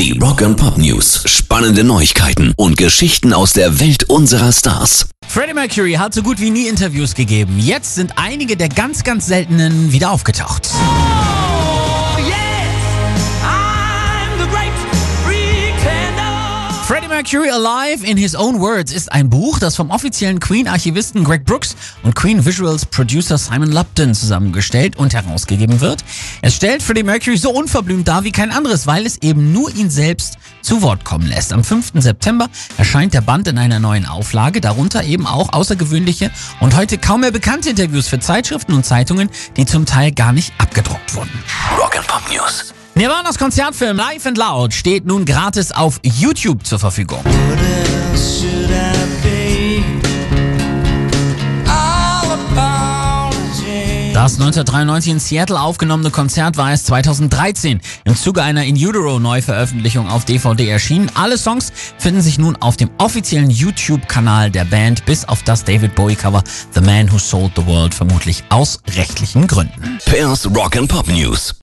Die Rock and Pop News. Spannende Neuigkeiten und Geschichten aus der Welt unserer Stars. Freddie Mercury hat so gut wie nie Interviews gegeben. Jetzt sind einige der ganz, ganz seltenen wieder aufgetaucht. Freddie Mercury Alive in His Own Words ist ein Buch, das vom offiziellen Queen-Archivisten Greg Brooks und Queen Visuals Producer Simon Lupton zusammengestellt und herausgegeben wird. Es stellt Freddie Mercury so unverblümt dar wie kein anderes, weil es eben nur ihn selbst zu Wort kommen lässt. Am 5. September erscheint der Band in einer neuen Auflage, darunter eben auch außergewöhnliche und heute kaum mehr bekannte Interviews für Zeitschriften und Zeitungen, die zum Teil gar nicht abgedruckt wurden. Rock and Pop News. Nirvana's Konzertfilm Live and Loud steht nun gratis auf YouTube zur Verfügung. Das 1993 in Seattle aufgenommene Konzert war erst 2013 im Zuge einer In Utero Neuveröffentlichung auf DVD erschienen. Alle Songs finden sich nun auf dem offiziellen YouTube-Kanal der Band, bis auf das David Bowie-Cover The Man Who Sold the World, vermutlich aus rechtlichen Gründen. Pairs Rock and Pop News.